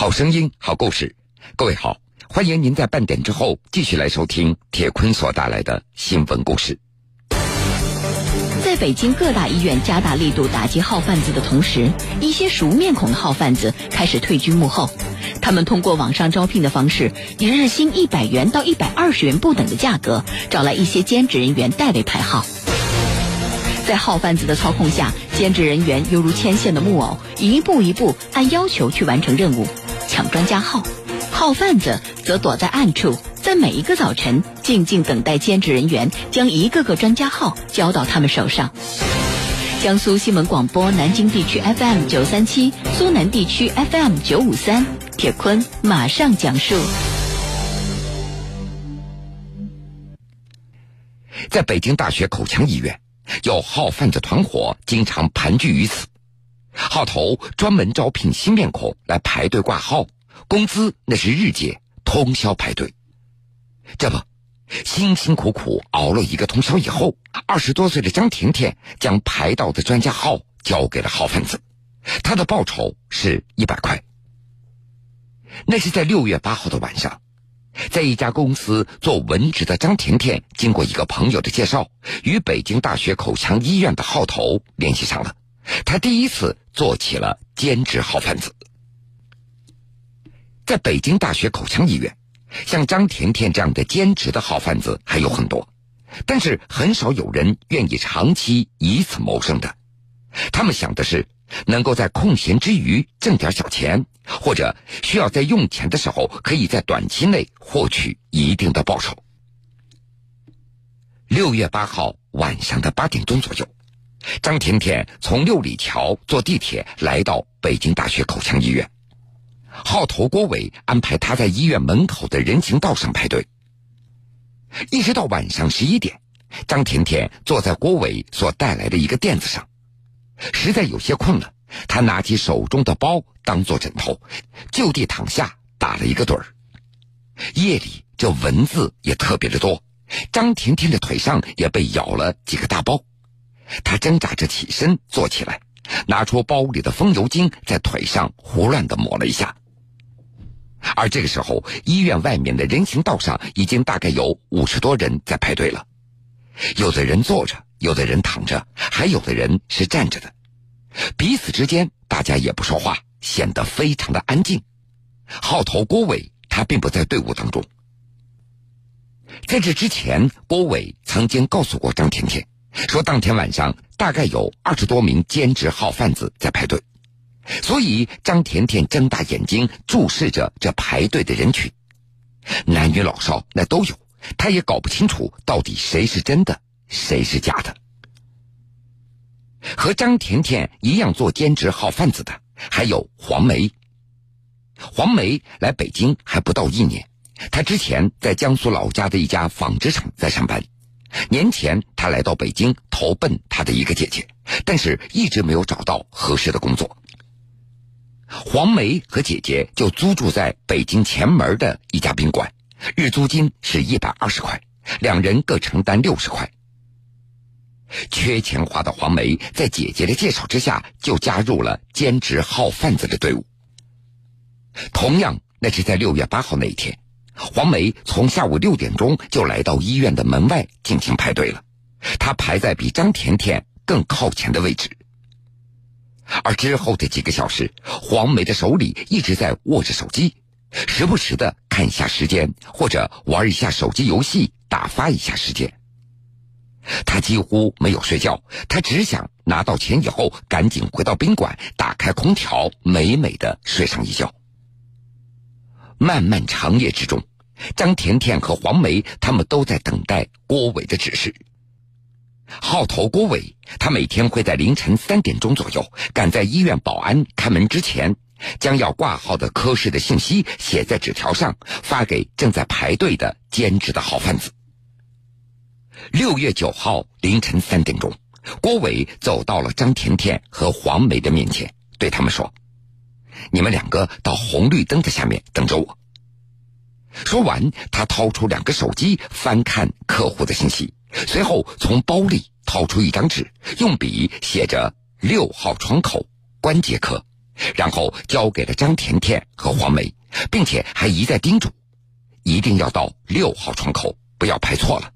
好声音，好故事。各位好，欢迎您在半点之后继续来收听铁坤所带来的新闻故事。在北京各大医院加大力度打击号贩子的同时，一些熟面孔的号贩子开始退居幕后。他们通过网上招聘的方式，以日薪一百元到一百二十元不等的价格，找来一些兼职人员代为排号。在号贩子的操控下，兼职人员犹如牵线的木偶，一步一步按要求去完成任务，抢专家号。号贩子则躲在暗处，在每一个早晨静静等待兼职人员将一个个专家号交到他们手上。江苏新闻广播南京地区 FM 九三七，苏南地区 FM 九五三，铁坤马上讲述。在北京大学口腔医院，有号贩子团伙经常盘踞于此，号头专门招聘新面孔来排队挂号。工资那是日结，通宵排队。这不，辛辛苦苦熬了一个通宵以后，二十多岁的张甜甜将排到的专家号交给了号贩子，他的报酬是一百块。那是在六月八号的晚上，在一家公司做文职的张甜甜，经过一个朋友的介绍，与北京大学口腔医院的号头联系上了。他第一次做起了兼职号贩子。在北京大学口腔医院，像张甜甜这样的兼职的号贩子还有很多，但是很少有人愿意长期以此谋生的。他们想的是能够在空闲之余挣点小钱，或者需要在用钱的时候可以在短期内获取一定的报酬。六月八号晚上的八点钟左右，张甜甜从六里桥坐地铁来到北京大学口腔医院。号头郭伟安排他在医院门口的人行道上排队，一直到晚上十一点，张甜甜坐在郭伟所带来的一个垫子上，实在有些困了，他拿起手中的包当做枕头，就地躺下打了一个盹儿。夜里这蚊子也特别的多，张甜甜的腿上也被咬了几个大包，他挣扎着起身坐起来，拿出包里的风油精，在腿上胡乱的抹了一下。而这个时候，医院外面的人行道上已经大概有五十多人在排队了，有的人坐着，有的人躺着，还有的人是站着的。彼此之间，大家也不说话，显得非常的安静。号头郭伟他并不在队伍当中。在这之前，郭伟曾经告诉过张甜甜，说当天晚上大概有二十多名兼职号贩子在排队。所以，张甜甜睁大眼睛注视着这排队的人群，男女老少那都有，她也搞不清楚到底谁是真的，谁是假的。和张甜甜一样做兼职号贩子的还有黄梅。黄梅来北京还不到一年，她之前在江苏老家的一家纺织厂在上班，年前他来到北京投奔他的一个姐姐，但是一直没有找到合适的工作。黄梅和姐姐就租住在北京前门的一家宾馆，日租金是一百二十块，两人各承担六十块。缺钱花的黄梅在姐姐的介绍之下，就加入了兼职号贩子的队伍。同样，那是在六月八号那一天，黄梅从下午六点钟就来到医院的门外进行排队了，她排在比张甜甜更靠前的位置。而之后的几个小时，黄梅的手里一直在握着手机，时不时的看一下时间，或者玩一下手机游戏，打发一下时间。他几乎没有睡觉，他只想拿到钱以后赶紧回到宾馆，打开空调，美美的睡上一觉。漫漫长夜之中，张甜甜和黄梅他们都在等待郭伟的指示。号头郭伟，他每天会在凌晨三点钟左右，赶在医院保安开门之前，将要挂号的科室的信息写在纸条上，发给正在排队的兼职的号贩子。六月九号凌晨三点钟，郭伟走到了张甜甜和黄梅的面前，对他们说：“你们两个到红绿灯的下面等着我。”说完，他掏出两个手机，翻看客户的信息。随后，从包里掏出一张纸，用笔写着“六号窗口关节科”，然后交给了张甜甜和黄梅，并且还一再叮嘱，一定要到六号窗口，不要排错了。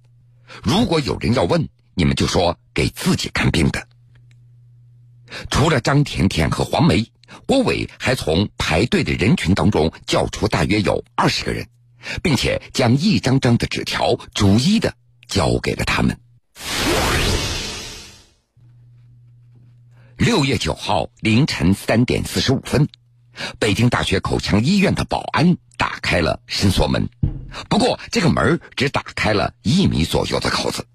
如果有人要问，你们就说给自己看病的。除了张甜甜和黄梅，郭伟还从排队的人群当中叫出大约有二十个人，并且将一张张的纸条逐一的交给了他们。六月九号凌晨三点四十五分，北京大学口腔医院的保安打开了伸缩门，不过这个门只打开了一米左右的口子。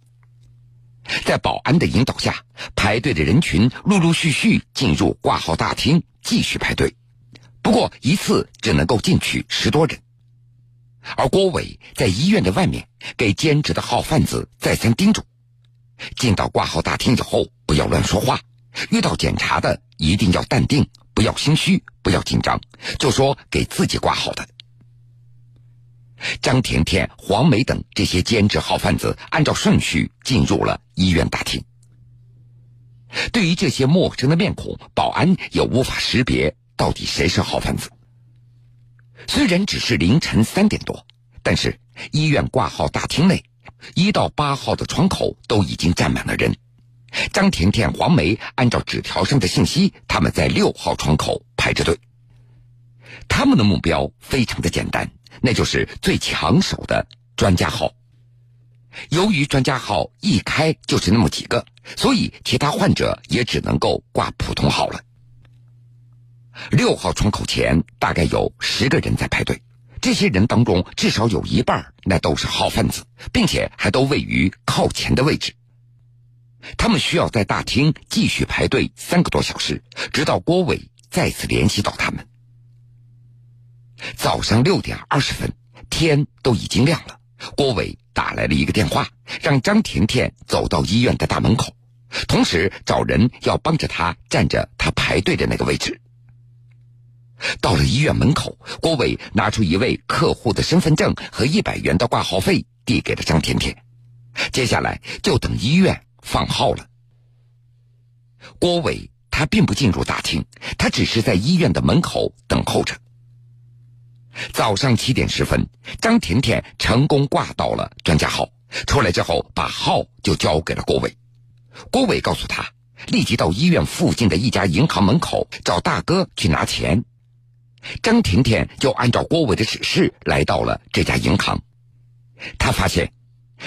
在保安的引导下，排队的人群陆陆续续进入挂号大厅，继续排队。不过一次只能够进去十多人。而郭伟在医院的外面给兼职的号贩子再三叮嘱：进到挂号大厅以后，不要乱说话；遇到检查的，一定要淡定，不要心虚，不要紧张，就说给自己挂号的。张甜甜、黄梅等这些兼职号贩子按照顺序进入了医院大厅。对于这些陌生的面孔，保安也无法识别到底谁是号贩子。虽然只是凌晨三点多，但是医院挂号大厅内一到八号的窗口都已经站满了人。张甜甜、黄梅按照纸条上的信息，他们在六号窗口排着队。他们的目标非常的简单。那就是最抢手的专家号。由于专家号一开就是那么几个，所以其他患者也只能够挂普通号了。六号窗口前大概有十个人在排队，这些人当中至少有一半那都是号贩子，并且还都位于靠前的位置。他们需要在大厅继续排队三个多小时，直到郭伟再次联系到他们。早上六点二十分，天都已经亮了。郭伟打来了一个电话，让张甜甜走到医院的大门口，同时找人要帮着他站着他排队的那个位置。到了医院门口，郭伟拿出一位客户的身份证和一百元的挂号费，递给了张甜甜。接下来就等医院放号了。郭伟他并不进入大厅，他只是在医院的门口等候着。早上七点十分，张甜甜成功挂到了专家号。出来之后，把号就交给了郭伟。郭伟告诉他，立即到医院附近的一家银行门口找大哥去拿钱。张甜甜就按照郭伟的指示来到了这家银行。他发现，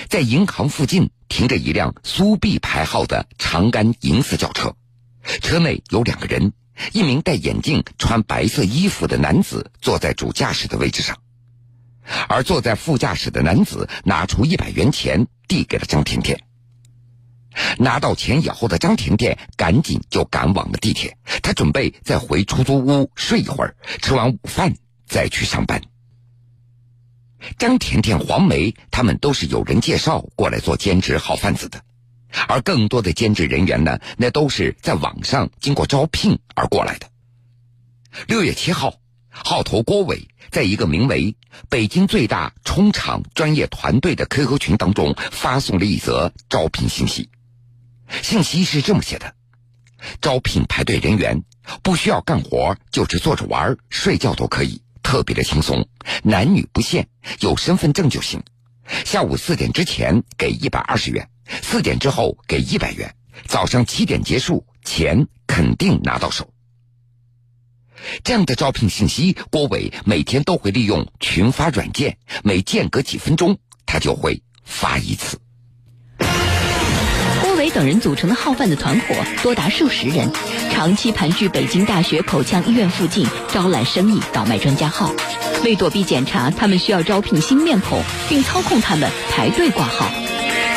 在银行附近停着一辆苏 B 牌号的长杆银色轿车，车内有两个人。一名戴眼镜、穿白色衣服的男子坐在主驾驶的位置上，而坐在副驾驶的男子拿出一百元钱递给了张甜甜。拿到钱以后的张甜甜赶紧就赶往了地铁，她准备再回出租屋睡一会儿，吃完午饭再去上班。张甜甜、黄梅他们都是有人介绍过来做兼职好贩子的。而更多的兼职人员呢，那都是在网上经过招聘而过来的。六月七号，号头郭伟在一个名为“北京最大冲场专业团队”的 QQ 群当中发送了一则招聘信息。信息是这么写的：招聘排队人员，不需要干活，就是坐着玩、睡觉都可以，特别的轻松，男女不限，有身份证就行。下午四点之前给一百二十元。四点之后给一百元，早上七点结束，钱肯定拿到手。这样的招聘信息，郭伟每天都会利用群发软件，每间隔几分钟，他就会发一次。等人组成的号贩子团伙多达数十人，长期盘踞北京大学口腔医院附近，招揽生意，倒卖专家号。为躲避检查，他们需要招聘新面孔，并操控他们排队挂号。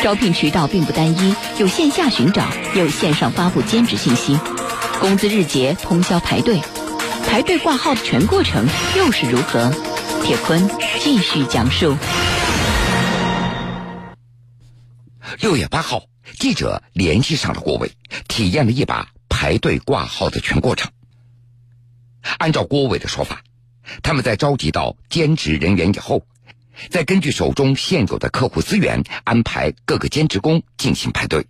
招聘渠道并不单一，有线下寻找，有线上发布兼职信息，工资日结，通宵排队，排队挂号的全过程又是如何？铁坤继续讲述。六月八号，记者联系上了郭伟，体验了一把排队挂号的全过程。按照郭伟的说法，他们在召集到兼职人员以后。再根据手中现有的客户资源安排各个兼职工进行排队，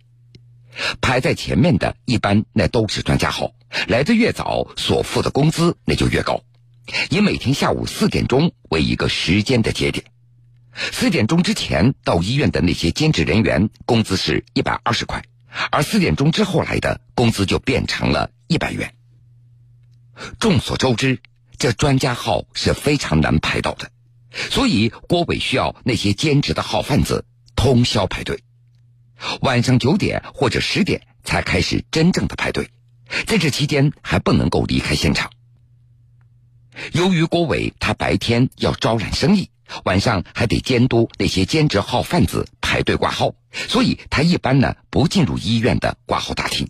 排在前面的一般那都是专家号，来的越早，所付的工资那就越高。以每天下午四点钟为一个时间的节点，四点钟之前到医院的那些兼职人员工资是一百二十块，而四点钟之后来的工资就变成了一百元。众所周知，这专家号是非常难排到的，所以郭伟需要那些兼职的号贩子通宵排队，晚上九点或者十点才开始真正的排队，在这期间还不能够离开现场。由于郭伟他白天要招揽生意，晚上还得监督那些兼职号贩子排队挂号，所以他一般呢不进入医院的挂号大厅。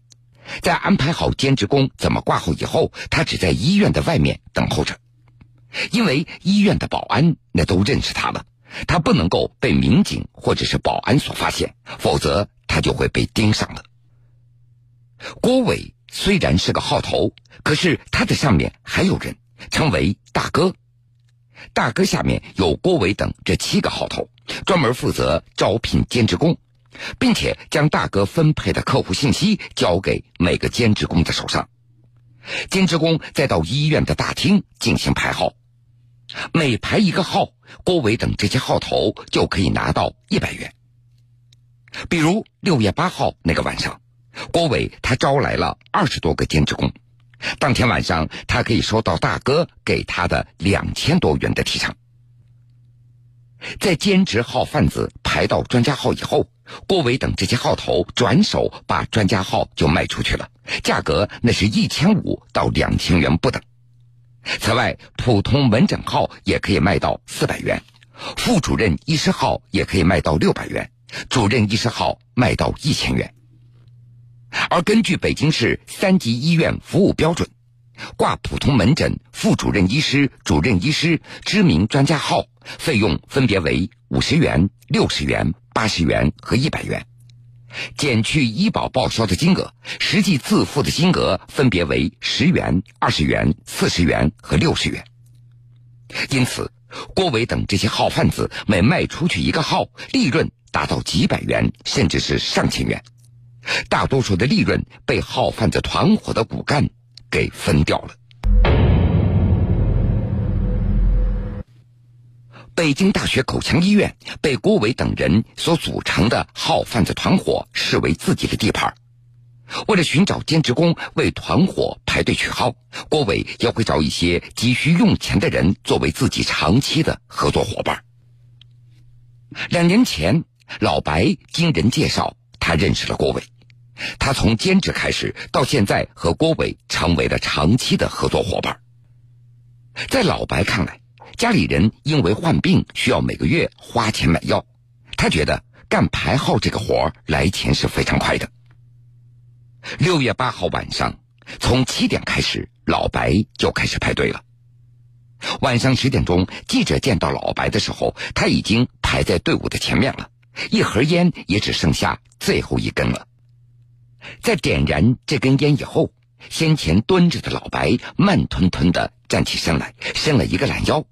在安排好兼职工怎么挂号以后，他只在医院的外面等候着，因为医院的保安那都认识他了，他不能够被民警或者是保安所发现，否则他就会被盯上了。郭伟虽然是个号头，可是他的上面还有人，称为大哥。大哥下面有郭伟等这七个号头，专门负责招聘兼职工。并且将大哥分配的客户信息交给每个兼职工的手上，兼职工再到医院的大厅进行排号，每排一个号，郭伟等这些号头就可以拿到一百元。比如六月八号那个晚上，郭伟他招来了二十多个兼职工，当天晚上他可以收到大哥给他的两千多元的提成。在兼职号贩子排到专家号以后。郭伟等这些号头转手把专家号就卖出去了，价格那是一千五到两千元不等。此外，普通门诊号也可以卖到四百元，副主任医师号也可以卖到六百元，主任医师号卖到一千元。而根据北京市三级医院服务标准，挂普通门诊、副主任医师、主任医师、知名专家号费用分别为五十元、六十元。八十元和一百元，减去医保报销的金额，实际自付的金额分别为十元、二十元、四十元和六十元。因此，郭伟等这些号贩子每卖出去一个号，利润达到几百元，甚至是上千元。大多数的利润被号贩子团伙的骨干给分掉了。北京大学口腔医院被郭伟等人所组成的号贩子团伙视为自己的地盘。为了寻找兼职工为团伙排队取号，郭伟也会找一些急需用钱的人作为自己长期的合作伙伴。两年前，老白经人介绍，他认识了郭伟。他从兼职开始，到现在和郭伟成为了长期的合作伙伴。在老白看来，家里人因为患病需要每个月花钱买药，他觉得干排号这个活来钱是非常快的。六月八号晚上，从七点开始，老白就开始排队了。晚上十点钟，记者见到老白的时候，他已经排在队伍的前面了，一盒烟也只剩下最后一根了。在点燃这根烟以后，先前蹲着的老白慢吞吞的站起身来，伸了一个懒腰。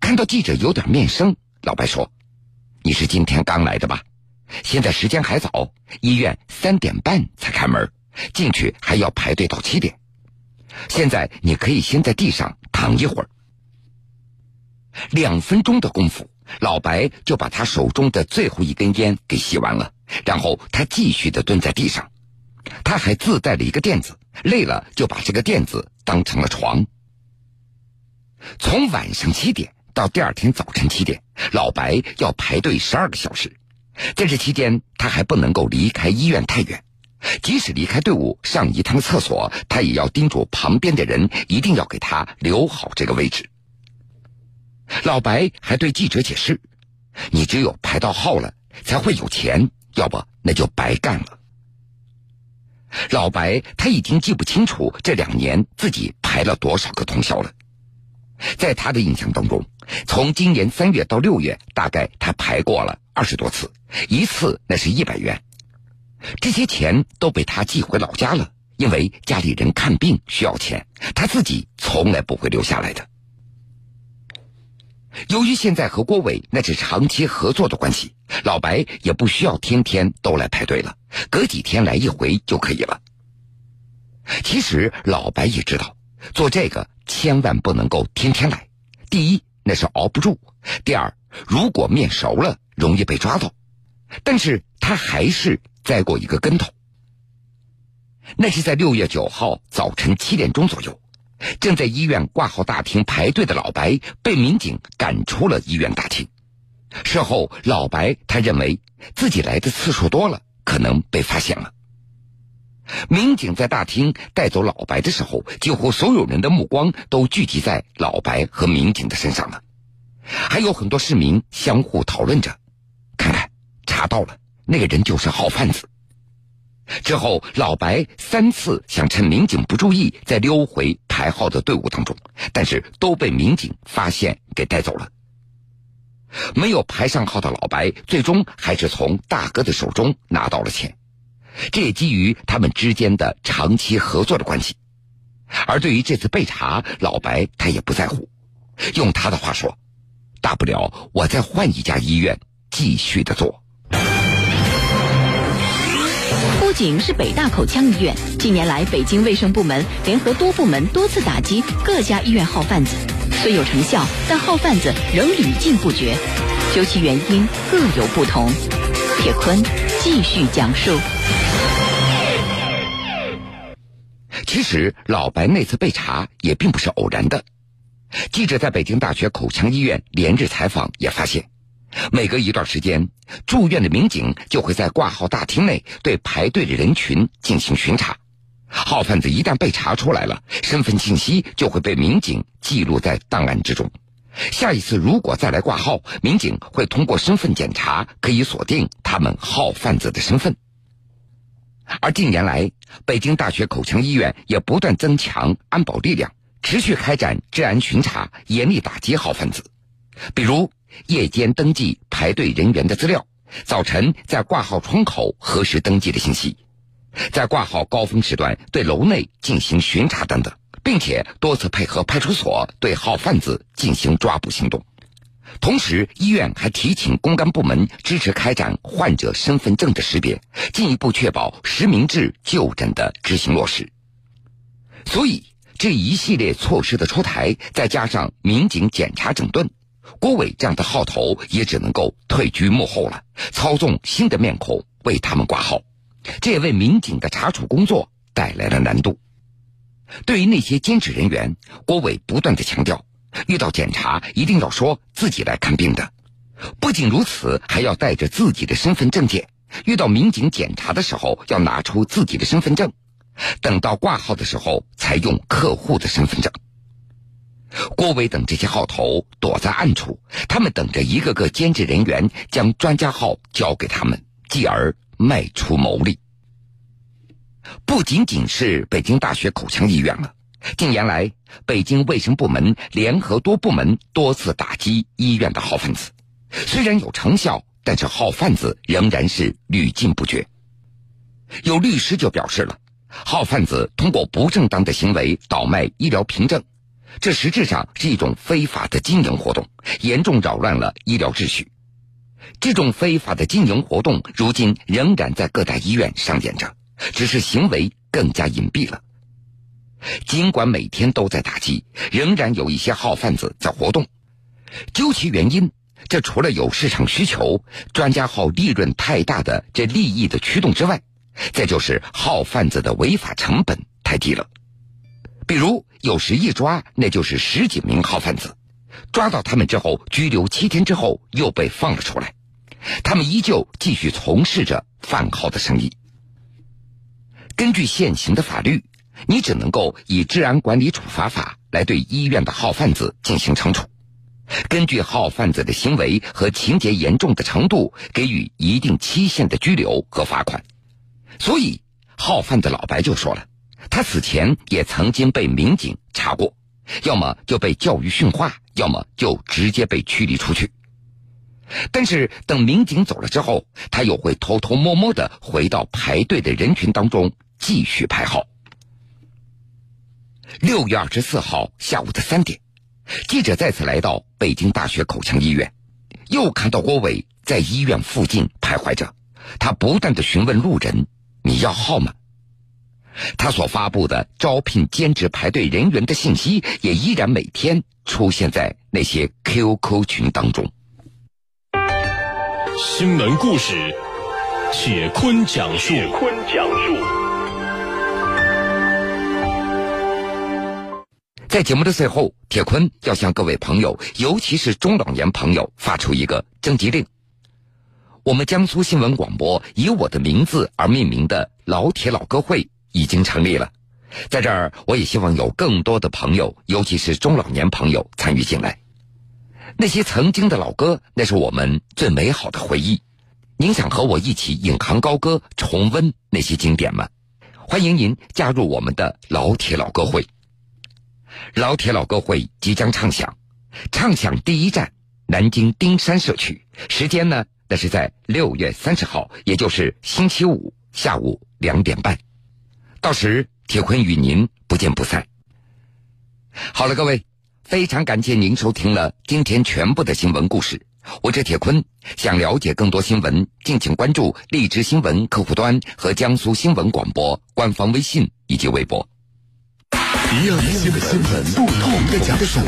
看到记者有点面生，老白说：“你是今天刚来的吧？现在时间还早，医院三点半才开门，进去还要排队到七点。现在你可以先在地上躺一会儿。”两分钟的功夫，老白就把他手中的最后一根烟给吸完了，然后他继续的蹲在地上。他还自带了一个垫子，累了就把这个垫子当成了床。从晚上七点到第二天早晨七点，老白要排队十二个小时，在这期间他还不能够离开医院太远，即使离开队伍上一趟厕所，他也要叮嘱旁边的人一定要给他留好这个位置。老白还对记者解释：“你只有排到号了，才会有钱，要不那就白干了。”老白他已经记不清楚这两年自己排了多少个通宵了。在他的印象当中，从今年三月到六月，大概他排过了二十多次，一次那是一百元，这些钱都被他寄回老家了。因为家里人看病需要钱，他自己从来不会留下来的。由于现在和郭伟那是长期合作的关系，老白也不需要天天都来排队了，隔几天来一回就可以了。其实老白也知道，做这个千万不能够天天来。第一，那是熬不住；第二，如果面熟了，容易被抓到。但是他还是栽过一个跟头。那是在六月九号早晨七点钟左右，正在医院挂号大厅排队的老白被民警赶出了医院大厅。事后，老白他认为自己来的次数多了，可能被发现了。民警在大厅带走老白的时候，几乎所有人的目光都聚集在老白和民警的身上了，还有很多市民相互讨论着：“看看，查到了，那个人就是号贩子。”之后，老白三次想趁民警不注意再溜回排号的队伍当中，但是都被民警发现给带走了。没有排上号的老白，最终还是从大哥的手中拿到了钱。这也基于他们之间的长期合作的关系，而对于这次被查，老白他也不在乎。用他的话说：“大不了我再换一家医院继续的做。”不仅是北大口腔医院，近年来北京卫生部门联合多部门多次打击各家医院号贩子，虽有成效，但号贩子仍屡禁不绝。究其原因，各有不同。铁坤继续讲述。其实，老白那次被查也并不是偶然的。记者在北京大学口腔医院连日采访，也发现，每隔一段时间，住院的民警就会在挂号大厅内对排队的人群进行巡查。号贩子一旦被查出来了，身份信息就会被民警记录在档案之中。下一次如果再来挂号，民警会通过身份检查，可以锁定他们号贩子的身份。而近年来，北京大学口腔医院也不断增强安保力量，持续开展治安巡查，严厉打击号贩子。比如，夜间登记排队人员的资料，早晨在挂号窗口核实登记的信息，在挂号高峰时段对楼内进行巡查等等，并且多次配合派出所对号贩子进行抓捕行动。同时，医院还提请公安部门支持开展患者身份证的识别，进一步确保实名制就诊的执行落实。所以，这一系列措施的出台，再加上民警检查整顿，郭伟这样的号头也只能够退居幕后了，操纵新的面孔为他们挂号，这也为民警的查处工作带来了难度。对于那些兼职人员，郭伟不断的强调。遇到检查，一定要说自己来看病的。不仅如此，还要带着自己的身份证件。遇到民警检查的时候，要拿出自己的身份证。等到挂号的时候，才用客户的身份证。郭伟等这些号头躲在暗处，他们等着一个个兼职人员将专家号交给他们，继而卖出牟利。不仅仅是北京大学口腔医院了。近年来，北京卫生部门联合多部门多次打击医院的号贩子，虽然有成效，但是号贩子仍然是屡禁不绝。有律师就表示了，号贩子通过不正当的行为倒卖医疗凭证，这实质上是一种非法的经营活动，严重扰乱了医疗秩序。这种非法的经营活动，如今仍然在各大医院上演着，只是行为更加隐蔽了。尽管每天都在打击，仍然有一些号贩子在活动。究其原因，这除了有市场需求、专家号利润太大的这利益的驱动之外，再就是号贩子的违法成本太低了。比如，有时一抓那就是十几名号贩子，抓到他们之后拘留七天之后又被放了出来，他们依旧继续从事着贩号的生意。根据现行的法律。你只能够以治安管理处罚法来对医院的号贩子进行惩处，根据号贩子的行为和情节严重的程度，给予一定期限的拘留和罚款。所以，号贩子老白就说了，他此前也曾经被民警查过，要么就被教育训话，要么就直接被驱离出去。但是等民警走了之后，他又会偷偷摸摸的回到排队的人群当中继续排号。六月二十四号下午的三点，记者再次来到北京大学口腔医院，又看到郭伟在医院附近徘徊着。他不断的询问路人：“你要号吗？”他所发布的招聘兼职排队人员的信息，也依然每天出现在那些 QQ 群当中。新闻故事，铁坤讲述。铁坤讲述。在节目的最后，铁坤要向各位朋友，尤其是中老年朋友，发出一个征集令。我们江苏新闻广播以我的名字而命名的老铁老歌会。已经成立了，在这儿，我也希望有更多的朋友，尤其是中老年朋友参与进来。那些曾经的老歌，那是我们最美好的回忆。您想和我一起引吭高歌，重温那些经典吗？欢迎您加入我们的老铁老歌会。老铁老歌会即将唱响，唱响第一站南京丁山社区，时间呢，那是在六月三十号，也就是星期五下午两点半。到时，铁坤与您不见不散。好了，各位，非常感谢您收听了今天全部的新闻故事。我是铁坤，想了解更多新闻，敬请关注荔枝新闻客户端和江苏新闻广播官方微信以及微博。一样的新闻，不同的讲述。